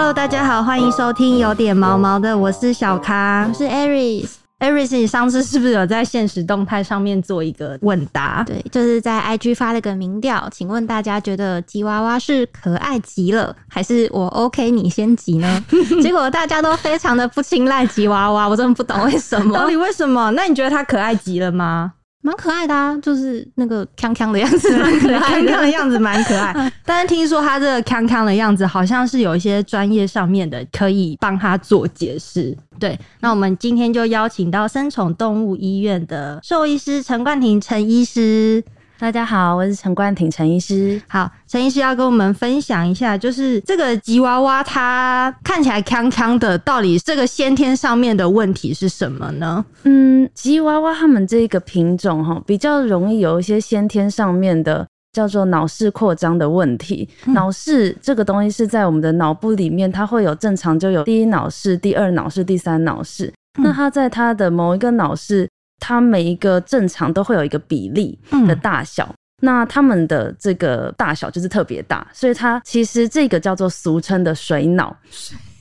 Hello，大家好，欢迎收听有点毛毛的，我是小咖，我是 Aris。Aris，你上次是不是有在现实动态上面做一个问答？对，就是在 IG 发了个民调，请问大家觉得吉娃娃是可爱极了，还是我 OK 你先急呢？结果大家都非常的不青睐吉娃娃，我真的不懂为什么。到底为什么？那你觉得它可爱极了吗？蛮可爱的啊，就是那个康康的样子，蛮可爱的 样子蛮可爱。但是听说他这个康康的样子，好像是有一些专业上面的可以帮他做解释。对，那我们今天就邀请到生宠动物医院的兽医师陈冠廷陈医师。大家好，我是陈冠廷陈医师。好，陈医师要跟我们分享一下，就是这个吉娃娃它看起来康康的，到底这个先天上面的问题是什么呢？嗯，吉娃娃它们这个品种哈，比较容易有一些先天上面的叫做脑室扩张的问题。脑室这个东西是在我们的脑部里面，它会有正常就有第一脑室、第二脑室、第三脑室。那它在它的某一个脑室。它每一个正常都会有一个比例的大小，那它们的这个大小就是特别大，所以它其实这个叫做俗称的水脑。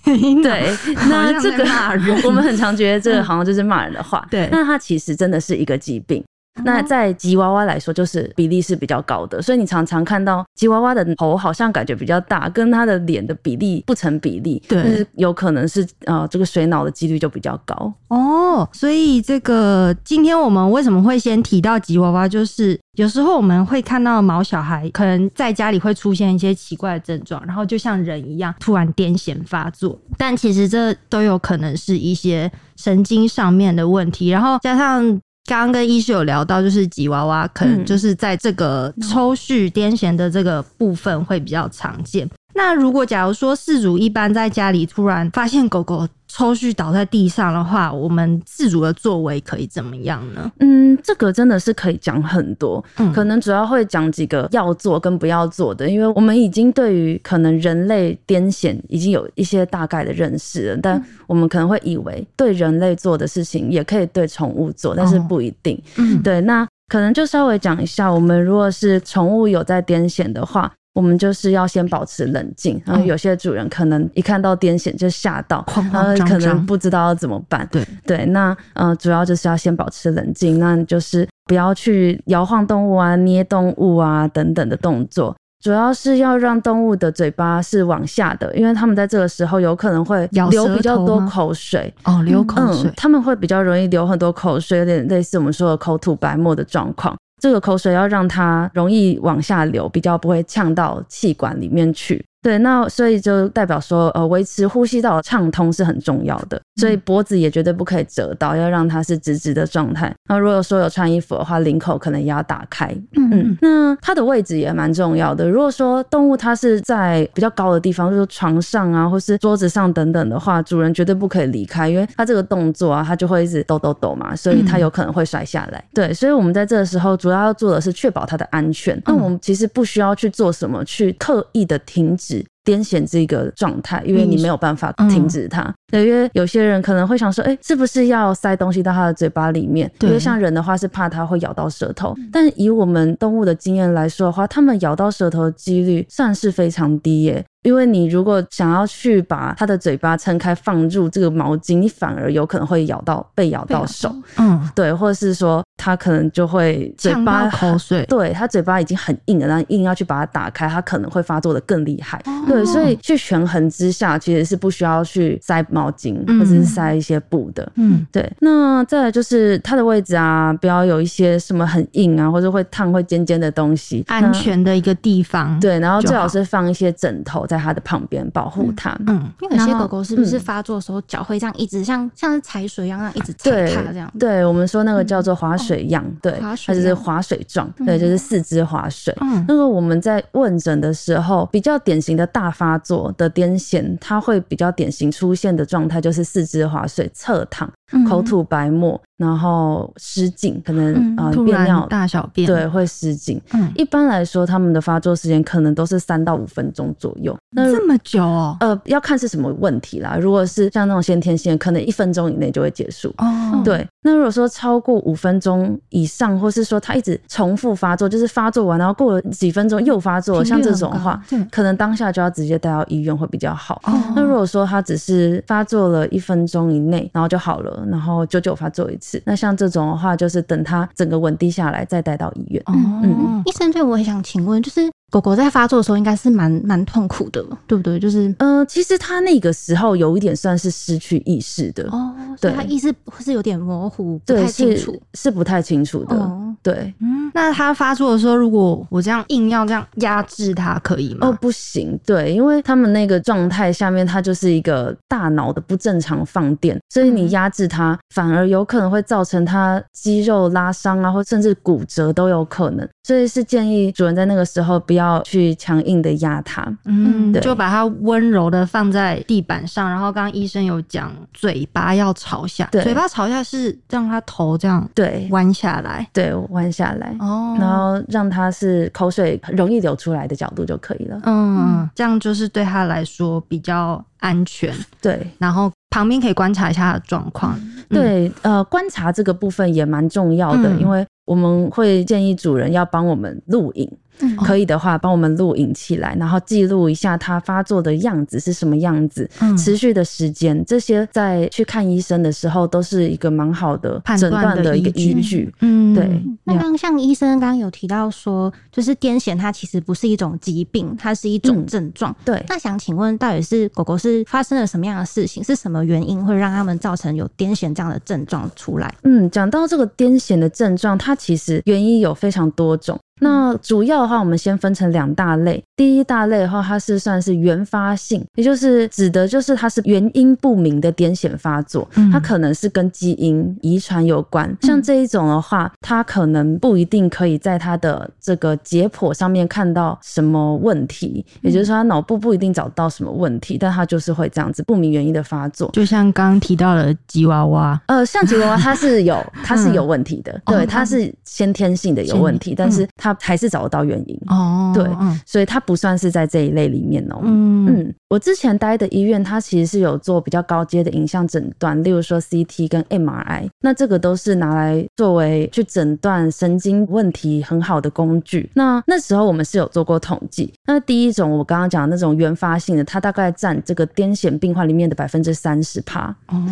对，那这个 我们很常觉得这个好像就是骂人的话。对，那它其实真的是一个疾病。那在吉娃娃来说，就是比例是比较高的，所以你常常看到吉娃娃的头好像感觉比较大，跟它的脸的比例不成比例，对，有可能是呃这个水脑的几率就比较高哦。所以这个今天我们为什么会先提到吉娃娃，就是有时候我们会看到毛小孩可能在家里会出现一些奇怪的症状，然后就像人一样突然癫痫发作，但其实这都有可能是一些神经上面的问题，然后加上。刚刚跟医师有聊到，就是吉娃娃可能就是在这个抽蓄癫痫的这个部分会比较常见。那如果假如说饲主一般在家里突然发现狗狗抽搐倒在地上的话，我们自主的作为可以怎么样呢？嗯，这个真的是可以讲很多，嗯可能主要会讲几个要做跟不要做的，因为我们已经对于可能人类癫痫已经有一些大概的认识了，但我们可能会以为对人类做的事情也可以对宠物做，但是不一定。嗯，对，那可能就稍微讲一下，我们如果是宠物有在癫痫的话。我们就是要先保持冷静，然后有些主人可能一看到癫痫就吓到，然后可能不知道要怎么办。对对，那呃，主要就是要先保持冷静，那就是不要去摇晃动物啊、捏动物啊等等的动作，主要是要让动物的嘴巴是往下的，因为他们在这个时候有可能会流比较多口水哦，流口水，他们会比较容易流很多口水，有点类似我们说的口吐白沫的状况。这个口水要让它容易往下流，比较不会呛到气管里面去。对，那所以就代表说，呃，维持呼吸道畅通是很重要的，所以脖子也绝对不可以折到，要让它是直直的状态。那如果说有穿衣服的话，领口可能也要打开。嗯嗯。那它的位置也蛮重要的。如果说动物它是在比较高的地方，就是床上啊，或是桌子上等等的话，主人绝对不可以离开，因为它这个动作啊，它就会一直抖抖抖嘛，所以它有可能会摔下来。对，所以我们在这个时候主要要做的是确保它的安全。那我们其实不需要去做什么，去刻意的停止。癫痫这个状态，因为你没有办法停止它。对，因为有些人可能会想说，哎，是不是要塞东西到它的嘴巴里面？因为像人的话是怕它会咬到舌头，但以我们动物的经验来说的话，它们咬到舌头的几率算是非常低耶。因为你如果想要去把它的嘴巴撑开放入这个毛巾，你反而有可能会咬到被咬到手，嗯，对，或者是说它可能就会嘴巴口水，对，它嘴巴已经很硬了，然后硬要去把它打开，它可能会发作的更厉害，对，所以去权衡之下，其实是不需要去塞毛巾或者是塞一些布的，嗯，对。那再来就是它的位置啊，不要有一些什么很硬啊或者会烫会尖尖的东西，安全的一个地方，对，然后最好。是放一些枕头。在它的旁边保护它。嗯，因为有些狗狗是不是发作的时候脚会这样一直像像是踩水一样，一直踩它这样？对，我们说那个叫做滑水样，对，它就是滑水状，对，就是四肢滑水。嗯，那个我们在问诊的时候，比较典型的大发作的癫痫，它会比较典型出现的状态就是四肢滑水、侧躺、口吐白沫。然后失禁，可能嗯呃突然便尿，大小便，对，会失禁。嗯，一般来说，他们的发作时间可能都是三到五分钟左右。那这么久哦，呃，要看是什么问题啦。如果是像那种先天性，可能一分钟以内就会结束。哦，对，那如果说超过五分钟以上，或是说他一直重复发作，就是发作完然后过了几分钟又发作，像这种话，可能当下就要直接带到医院会比较好。哦那如果说他只是发作了一分钟以内，然后就好了，然后久久发作一次，那像这种的话，就是等他整个稳定下来再带到医院。哦，嗯医生，对我也想请问，就是狗狗在发作的时候应该是蛮蛮痛苦的，对不对？就是呃，其实它那个时候有一点算是失去意识的，哦，对它意识是有点模糊，不对，太清是楚。是不太清楚的。哦，对，嗯，那他发作的时候，如果我这样硬要这样压制他，可以吗？哦，不行，对，因为他们那个状态下面，它就是一个大脑的不正常放电，所以你嗯压制它，反而有可能会造成它肌肉拉伤啊，或甚至骨折都有可能。所以是建议主人在那个时候不要去强硬的压它。嗯，对就把它温柔的放在地板上，然后刚刚医生有讲，嘴巴要朝下，对嘴巴朝下是让它头这样对弯下来。对，弯下来，哦然后让他是口水容易流出来的角度就可以了。嗯，这样就是对他来说比较安全，对。然后旁边可以观察一下他的状况。嗯对，呃，观察这个部分也蛮重要的，嗯因为我们会建议主人要帮我们录影，嗯可以的话帮我们录影起来，然后记录一下它发作的样子是什么样子，嗯持续的时间，这些在去看医生的时候都是一个蛮好的诊判断的一个依据。嗯对那刚刚像医生刚刚有提到说，就是癫痫它其实不是一种疾病，它是一种嗯症状。对，那想请问，到底是狗狗是发生了什么样的事情？是什么原因会让它们造成有癫痫这样的症状出来？嗯，讲到这个癫痫的症状，它其实原因有非常多种。那主要的话，我们先分成两大类。第一大类的话，它是算是原发性，也就是指的就是它是原因不明的癫痫发作，嗯它可能是跟基因遗传有关。像这一种的话，它可能不一定可以在它的这个解剖上面看到什么问题，也就是说，它脑部不一定找到什么问题，但它就是会这样子不明原因的发作。就像刚刚提到的吉娃娃，呃，像吉娃娃它是有它是有问题的，哦对，它是先天性的有问题，但是它还是找得到原因，哦对嗯所以它不算是在这一类里面哦、嗯嗯，我之前待的医院，它其实是有做比较高阶的影像诊断，例如说 CT 跟 MRI，那这个都是拿来作为去诊断神经问题很好的工具。那那时候我们是有做过统计，那第一种我刚刚讲的那种原发性的，它大概占这个癫痫病患里面的百分之三十趴。哦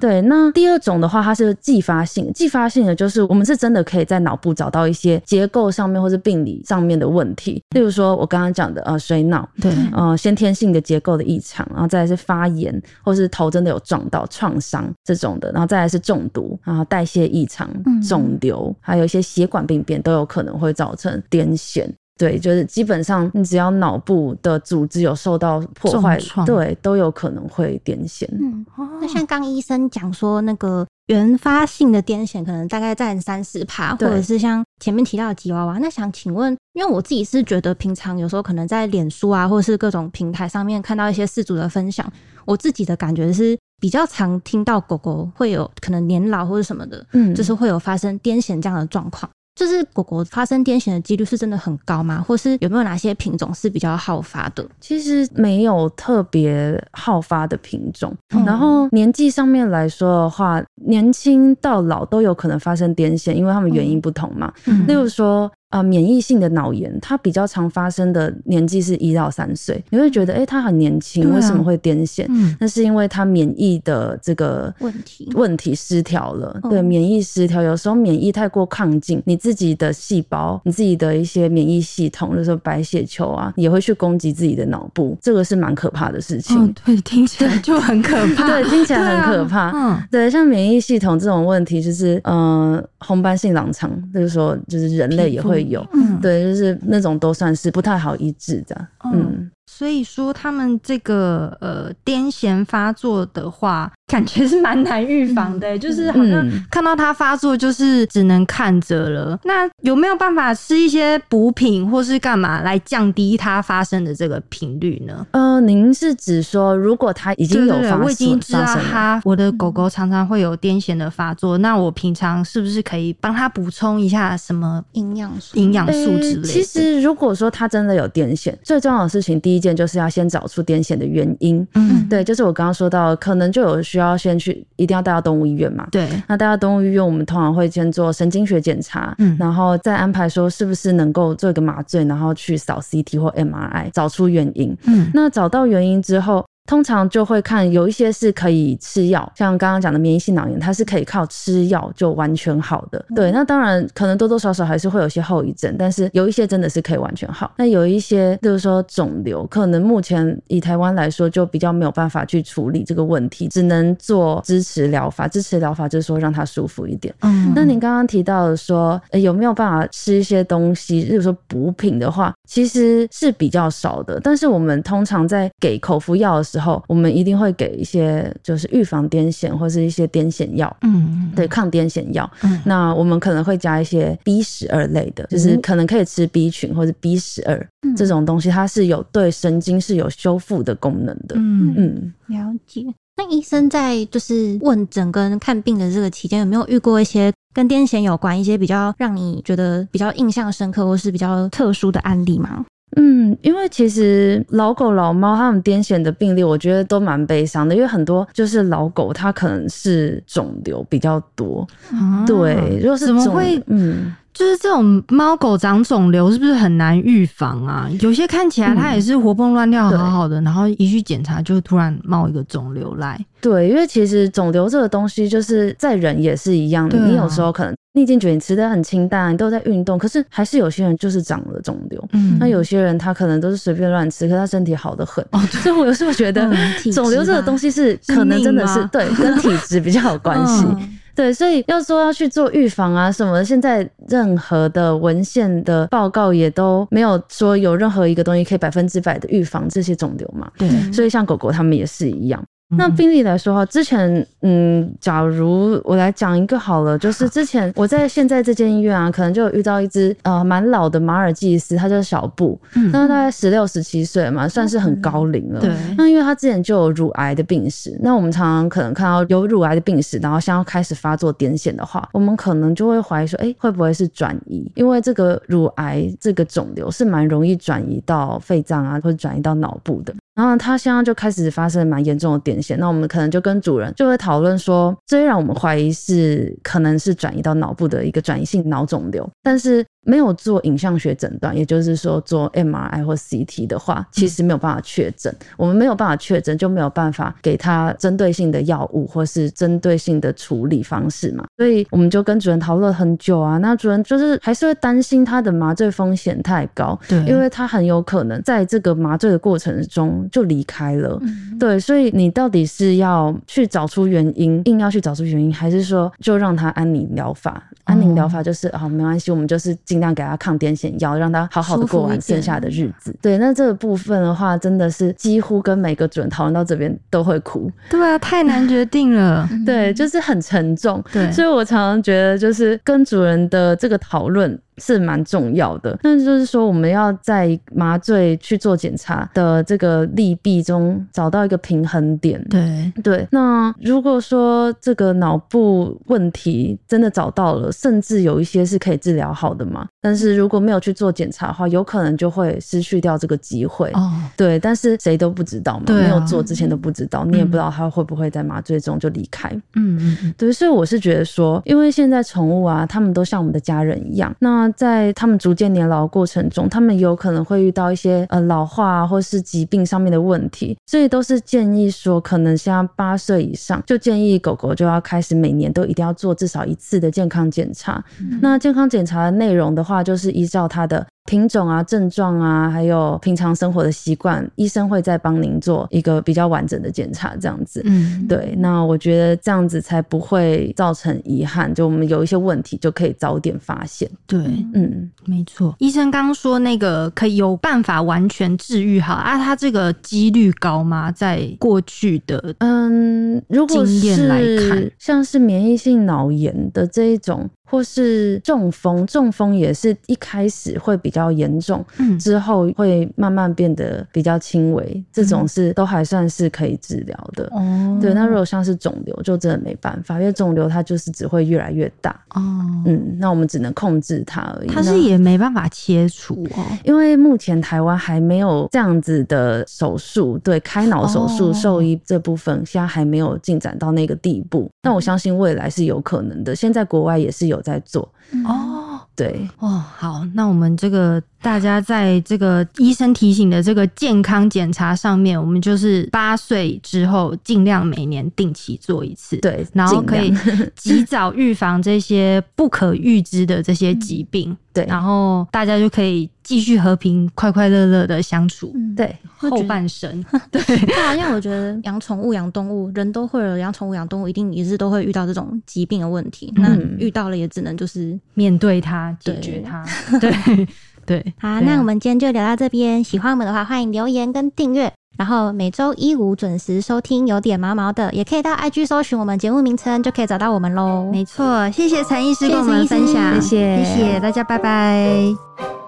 对，那第二种的话，它是继发性。继发性的就是我们是真的可以在脑部找到一些结构上面或是病理上面的问题，例如说我刚刚讲的呃水脑，对，呃先天性的结构的异常，然后再来是发炎，或是头真的有撞到创伤这种的，然后再来是中毒，然后代谢异常嗯、肿瘤，还有一些血管病变都有可能会造成癫痫。对，就是基本上你只要脑部的组织有受到破坏对，都有可能会癫痫。嗯，那像刚医生讲说，那个原发性的癫痫可能大概占三四趴，或者是像前面提到的吉娃娃。那想请问，因为我自己是觉得平常有时候可能在脸书啊，或者是各种平台上面看到一些事主的分享，我自己的感觉是比较常听到狗狗会有可能年老或者什么的，嗯就是会有发生癫痫这样的状况。就是狗狗发生癫痫的几率是真的很高吗？或是有没有哪些品种是比较好发的？其实没有特别好发的品种，嗯然后年纪上面来说的话，年轻到老都有可能发生癫痫，因为他们原因不同嘛。嗯例如说，呃，免疫性的脑炎，它比较常发生的年纪是一到三岁，你会觉得，哎、他很年轻，啊为什么会癫痫？嗯那是因为他免疫的这个问题问题失调了，哦对，免疫失调，有时候免疫太过亢进，你自己的细胞、你自己的一些免疫系统，就是说白血球啊，也会去攻击自己的脑部，这个是蛮可怕的事情。哦，对，听起来就很可怕，对，听起来很可对怕。啊嗯，对，像免疫系统这种问题，就是呃，红斑性狼疮，就是说，就是人类也会有，嗯，对，就是那种都算是不太好医治的。哦嗯，所以说他们这个呃癫痫发作的话，感觉是蛮难预防的、就是好像嗯看到它发作，就是只能看着了。那有没有办法吃一些补品或是干嘛来降低它发生的这个频率呢？呃，您是指说，如果它已经有我已经知道它我的狗狗常常会有癫痫的发作，那我平常是不是可以帮它补充一下什么营养素营养素之类的？其实如果说它真的有癫痫，最重要的事情，第一件就是要先找出癫痫的原因。嗯，对，就是我刚刚说到，可能就有需要先去，一定要带到动物医院嘛。对，那带到动物医院，我们通常会先做神经学检查，嗯然后再安排说是不是能够做一个麻醉，然后去扫 CT 或 MRI 找出原因。嗯那找到原因之后，通常就会看有一些是可以吃药，像刚刚讲的免疫性脑炎，它是可以靠吃药就完全好的。对，那当然可能多多少少还是会有些后遗症，但是有一些真的是可以完全好。那有一些，例如说肿瘤，可能目前以台湾来说就比较没有办法去处理这个问题，只能做支持疗法。支持疗法就是说让它舒服一点。嗯那您刚刚提到的说，呃有没有办法吃一些东西，例如说补品的话，其实是比较少的。但是我们通常在给口服药的时候，我们一定会给一些就是预防癫痫或是一些癫痫药。嗯对抗癫痫药，嗯那我们可能会加一些 B 十二类的，就是可能可以吃 B 群或者 B 十二嗯这种东西，它是有对神经是有修复的功能的。嗯嗯，了解。那医生在就是问诊跟看病的这个期间，有没有遇过一些跟癫痫有关、一些比较让你觉得比较印象深刻或是比较特殊的案例吗？嗯，因为其实老狗、老猫它们癫痫的病例，我觉得都蛮悲伤的，因为很多就是老狗它可能是肿瘤比较多，啊对，如果是怎么会嗯，就是这种猫狗长肿瘤，是不是很难预防啊？有些看起来它也是活蹦乱跳，对好好的，然后一去检查就突然冒一个肿瘤来。对，因为其实肿瘤这个东西，就是在人也是一样的。啊你有时候可能你已经觉得你吃的很清淡，你都在运动，可是还是有些人就是长了肿瘤。嗯那有些人他可能都是随便乱吃，可是他身体好的很。哦所以我有时候觉得肿瘤这个东西是是可能真的是对跟体质比较有关系。嗯对，所以要说要去做预防啊什么的，现在任何的文献的报告也都没有说有任何一个东西可以百分之百的预防这些肿瘤嘛。对，所以像狗狗它们也是一样。那嗯病例来说哈，之前嗯，假如我来讲一个好了，就是 之前我在现在这间医院啊，可能就有遇到一只呃蛮老的马尔济斯，它叫小布，嗯那大概十六十七岁嘛，算是很高龄了。对，那因为他之前就有乳癌的病史，那我们常常可能看到有乳癌的病史，然后像要开始发作癫痫的话，我们可能就会怀疑说，哎、会不会是转移？因为这个乳癌这个肿瘤是蛮容易转移到肺脏啊，或者转移到脑部的。然后它现在就开始发生蛮严重的癫痫，那我们可能就跟主人就会讨论说，虽然我们怀疑是可能是转移到脑部的一个转移性脑肿瘤，但是没有做影像学诊断，也就是说做 MRI 或 CT 的话，其实没有办法确诊。我们没有办法确诊，就没有办法给他针对性的药物或是针对性的处理方式嘛。所以我们就跟主任讨论很久啊，那主任就是还是会担心他的麻醉风险太高，对，因为他很有可能在这个麻醉的过程中就离开了。嗯，对，所以你到底是要去找出原因，硬要去找出原因，还是说就让他安宁疗法？安宁疗法就是啊、没关系，我们就是尽量给他抗癫痫药，让他好好的过完剩下的日子。对，那这个部分的话，真的是几乎跟每个主人讨论到这边都会哭。对啊，太难决定了。对，就是很沉重。对所以我常常觉得，就是跟主人的这个讨论是蛮重要的。那就是说，我们要在麻醉去做检查的这个利弊中找到一个平衡点。对，对，那如果说这个脑部问题真的找到了，甚至有一些是可以治疗好的嘛，但是如果没有去做检查的话，有可能就会失去掉这个机会。哦，对，但是谁都不知道嘛，啊没有做之前都不知道，你也不知道他会不会在麻醉中就离开。嗯嗯嗯，对，所以我是觉得说，因为现在宠物啊，他们都像我们的家人一样。那在他们逐渐年老的过程中，他们有可能会遇到一些呃老化啊，或是疾病上面的问题，所以都是建议说，可能像八岁以上，就建议狗狗就要开始每年都一定要做至少一次的健康检查。那健康检查的内容的话，就是依照他的品种啊、症状啊，还有平常生活的习惯，医生会再帮您做一个比较完整的检查，这样子。嗯，对，那我觉得这样子才不会造成遗憾，就我们有一些问题就可以早点发现。对，嗯，没错。医生刚刚说那个可以有办法完全治愈好啊，他这个几率高吗？在过去的嗯，如果经验来看是像是免疫性脑炎的这一种，或是中风，中风也是一开始会比较严重，嗯之后会慢慢变得比较轻微，这种是都还算是可以治疗的。哦对，那如果像是肿瘤，就真的没办法，因为肿瘤它就是只会越来越大。哦，嗯，那我们只能控制它而已。它是也没办法切除哦。因为目前台湾还没有这样子的手术，对开脑手术、哦兽医这部分现在还没有进展到那个地步。但我相信未来是有可能的，现在国外也是有在做。哦对，哦，好，那我们这个大家在这个医生提醒的这个健康检查上面，我们就是八岁之后尽量每年定期做一次，，对，然后可以 及早预防这些不可预知的这些疾病，对。然后大家就可以继续和平、快快乐乐的相处嗯，对后半生。对啊，因为我觉得养宠物、养动物，人都会有养宠物、养动物，一定也是都会遇到这种疾病的问题。那嗯遇到了也只能就是面对它，解对决它，对 对。好，啊那我们今天就聊到这边。喜欢我们的话，欢迎留言跟订阅。然后每周一五准时收听，有点毛毛的，也可以到 IG 搜寻我们节目名称，就可以找到我们喽。没错，谢谢陈医师跟我们分享，谢谢谢谢大家，拜拜。